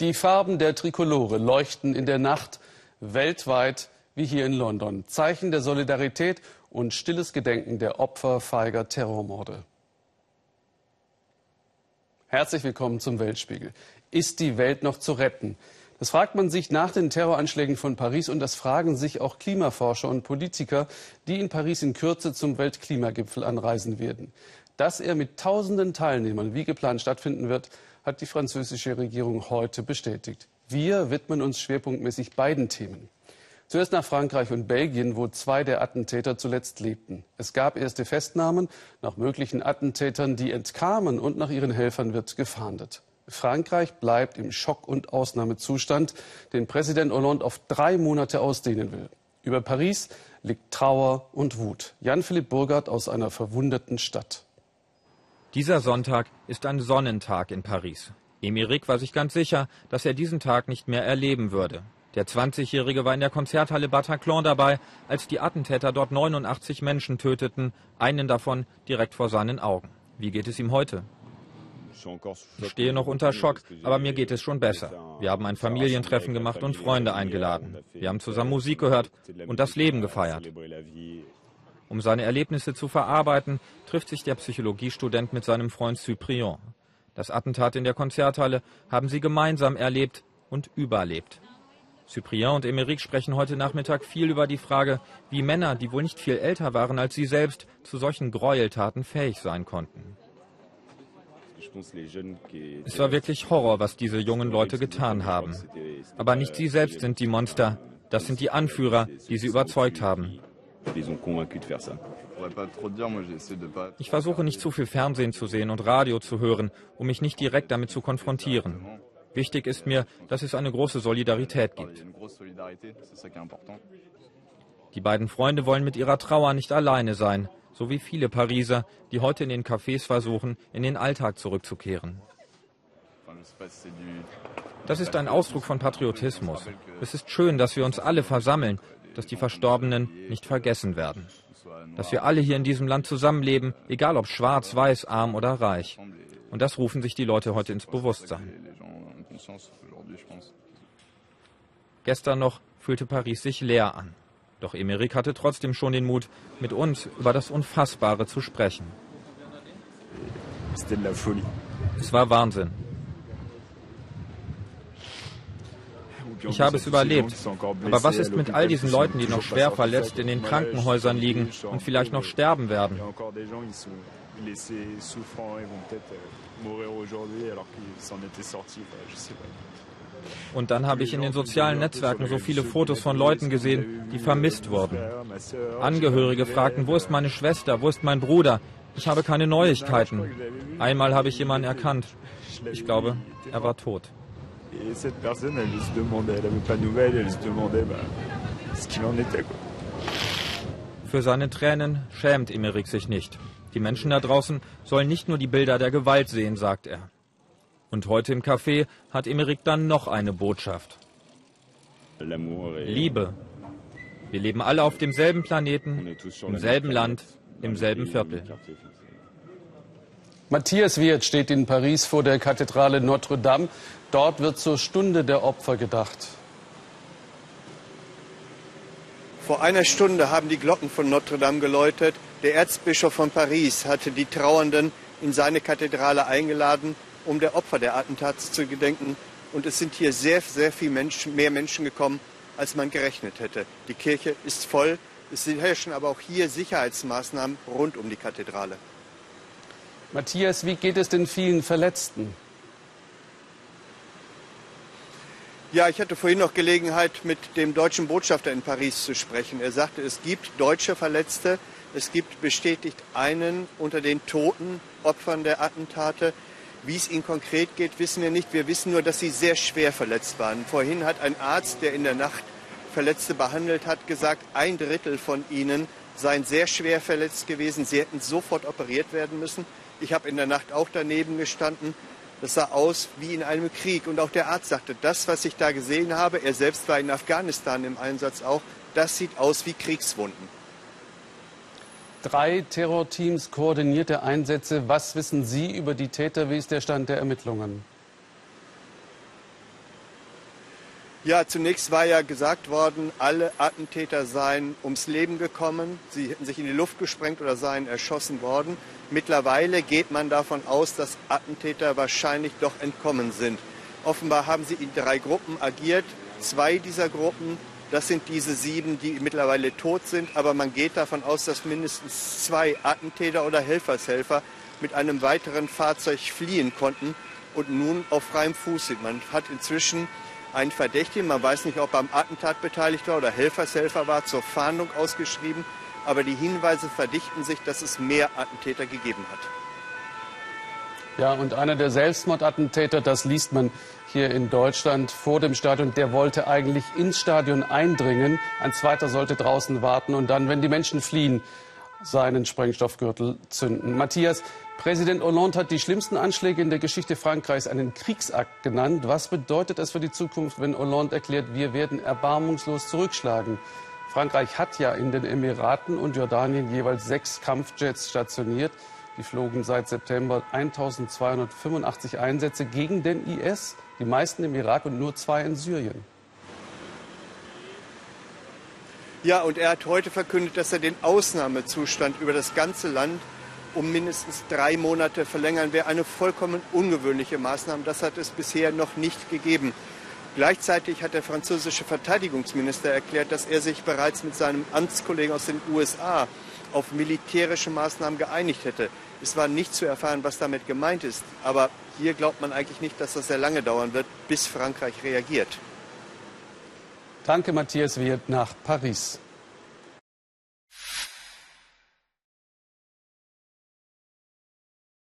Die Farben der Trikolore leuchten in der Nacht weltweit wie hier in London. Zeichen der Solidarität und stilles Gedenken der Opfer feiger Terrormorde. Herzlich willkommen zum Weltspiegel. Ist die Welt noch zu retten? Das fragt man sich nach den Terroranschlägen von Paris und das fragen sich auch Klimaforscher und Politiker, die in Paris in Kürze zum Weltklimagipfel anreisen werden. Dass er mit tausenden Teilnehmern wie geplant stattfinden wird, hat die französische Regierung heute bestätigt. Wir widmen uns schwerpunktmäßig beiden Themen. Zuerst nach Frankreich und Belgien, wo zwei der Attentäter zuletzt lebten. Es gab erste Festnahmen nach möglichen Attentätern, die entkamen und nach ihren Helfern wird gefahndet. Frankreich bleibt im Schock- und Ausnahmezustand, den Präsident Hollande auf drei Monate ausdehnen will. Über Paris liegt Trauer und Wut. Jan-Philipp Burgert aus einer verwundeten Stadt. Dieser Sonntag ist ein Sonnentag in Paris. Emeric war sich ganz sicher, dass er diesen Tag nicht mehr erleben würde. Der 20-Jährige war in der Konzerthalle Bataclan dabei, als die Attentäter dort 89 Menschen töteten, einen davon direkt vor seinen Augen. Wie geht es ihm heute? Ich stehe noch unter Schock, aber mir geht es schon besser. Wir haben ein Familientreffen gemacht und Freunde eingeladen. Wir haben zusammen Musik gehört und das Leben gefeiert. Um seine Erlebnisse zu verarbeiten, trifft sich der Psychologiestudent mit seinem Freund Cyprien. Das Attentat in der Konzerthalle haben sie gemeinsam erlebt und überlebt. Cyprien und Emeric sprechen heute Nachmittag viel über die Frage, wie Männer, die wohl nicht viel älter waren als sie selbst, zu solchen Gräueltaten fähig sein konnten. Es war wirklich Horror, was diese jungen Leute getan haben. Aber nicht sie selbst sind die Monster, das sind die Anführer, die sie überzeugt haben. Ich versuche nicht zu viel Fernsehen zu sehen und Radio zu hören, um mich nicht direkt damit zu konfrontieren. Wichtig ist mir, dass es eine große Solidarität gibt. Die beiden Freunde wollen mit ihrer Trauer nicht alleine sein so wie viele Pariser, die heute in den Cafés versuchen, in den Alltag zurückzukehren. Das ist ein Ausdruck von Patriotismus. Es ist schön, dass wir uns alle versammeln, dass die Verstorbenen nicht vergessen werden. Dass wir alle hier in diesem Land zusammenleben, egal ob schwarz, weiß, arm oder reich. Und das rufen sich die Leute heute ins Bewusstsein. Gestern noch fühlte Paris sich leer an. Doch Emeric hatte trotzdem schon den Mut, mit uns über das Unfassbare zu sprechen. Es war Wahnsinn. Ich habe es überlebt. Aber was ist mit all diesen Leuten, die noch schwer verletzt in den Krankenhäusern liegen und vielleicht noch sterben werden? Und dann habe ich in den sozialen Netzwerken so viele Fotos von Leuten gesehen, die vermisst wurden. Angehörige fragten, wo ist meine Schwester, wo ist mein Bruder? Ich habe keine Neuigkeiten. Einmal habe ich jemanden erkannt. Ich glaube, er war tot. Für seine Tränen schämt Emmerich sich nicht. Die Menschen da draußen sollen nicht nur die Bilder der Gewalt sehen, sagt er. Und heute im Café hat Emmerich dann noch eine Botschaft. Liebe. Wir leben alle auf demselben Planeten, im selben Land, im selben Viertel. Matthias Wirth steht in Paris vor der Kathedrale Notre Dame. Dort wird zur Stunde der Opfer gedacht. Vor einer Stunde haben die Glocken von Notre Dame geläutet. Der Erzbischof von Paris hatte die Trauernden in seine Kathedrale eingeladen um der Opfer der Attentats zu gedenken. Und es sind hier sehr, sehr viel Menschen, mehr Menschen gekommen, als man gerechnet hätte. Die Kirche ist voll. Es herrschen aber auch hier Sicherheitsmaßnahmen rund um die Kathedrale. Matthias, wie geht es den vielen Verletzten? Ja, ich hatte vorhin noch Gelegenheit, mit dem deutschen Botschafter in Paris zu sprechen. Er sagte, es gibt deutsche Verletzte. Es gibt bestätigt einen unter den toten Opfern der Attentate. Wie es ihnen konkret geht, wissen wir nicht. Wir wissen nur, dass sie sehr schwer verletzt waren. Vorhin hat ein Arzt, der in der Nacht Verletzte behandelt hat, gesagt, ein Drittel von ihnen seien sehr schwer verletzt gewesen. Sie hätten sofort operiert werden müssen. Ich habe in der Nacht auch daneben gestanden. Das sah aus wie in einem Krieg. Und auch der Arzt sagte, das, was ich da gesehen habe, er selbst war in Afghanistan im Einsatz auch, das sieht aus wie Kriegswunden drei Terrorteams koordinierte Einsätze. Was wissen Sie über die Täter? Wie ist der Stand der Ermittlungen? Ja, zunächst war ja gesagt worden, alle Attentäter seien ums Leben gekommen, sie hätten sich in die Luft gesprengt oder seien erschossen worden. Mittlerweile geht man davon aus, dass Attentäter wahrscheinlich doch entkommen sind. Offenbar haben sie in drei Gruppen agiert. Zwei dieser Gruppen, das sind diese sieben, die mittlerweile tot sind, aber man geht davon aus, dass mindestens zwei Attentäter oder Helfershelfer mit einem weiteren Fahrzeug fliehen konnten und nun auf freiem Fuß sind. Man hat inzwischen einen Verdächtigen. Man weiß nicht, ob er am Attentat beteiligt war oder Helfershelfer war, zur Fahndung ausgeschrieben. Aber die Hinweise verdichten sich, dass es mehr Attentäter gegeben hat. Ja, und einer der Selbstmordattentäter, das liest man hier in Deutschland vor dem Stadion, der wollte eigentlich ins Stadion eindringen. Ein zweiter sollte draußen warten und dann, wenn die Menschen fliehen, seinen Sprengstoffgürtel zünden. Matthias, Präsident Hollande hat die schlimmsten Anschläge in der Geschichte Frankreichs einen Kriegsakt genannt. Was bedeutet das für die Zukunft, wenn Hollande erklärt, wir werden erbarmungslos zurückschlagen? Frankreich hat ja in den Emiraten und Jordanien jeweils sechs Kampfjets stationiert. Die flogen seit September 1285 Einsätze gegen den IS, die meisten im Irak und nur zwei in Syrien. Ja, und er hat heute verkündet, dass er den Ausnahmezustand über das ganze Land um mindestens drei Monate verlängern wäre eine vollkommen ungewöhnliche Maßnahme. Das hat es bisher noch nicht gegeben. Gleichzeitig hat der französische Verteidigungsminister erklärt, dass er sich bereits mit seinem Amtskollegen aus den USA auf militärische Maßnahmen geeinigt hätte. Es war nicht zu erfahren, was damit gemeint ist. Aber hier glaubt man eigentlich nicht, dass das sehr lange dauern wird, bis Frankreich reagiert. Danke, Matthias Wirth nach Paris.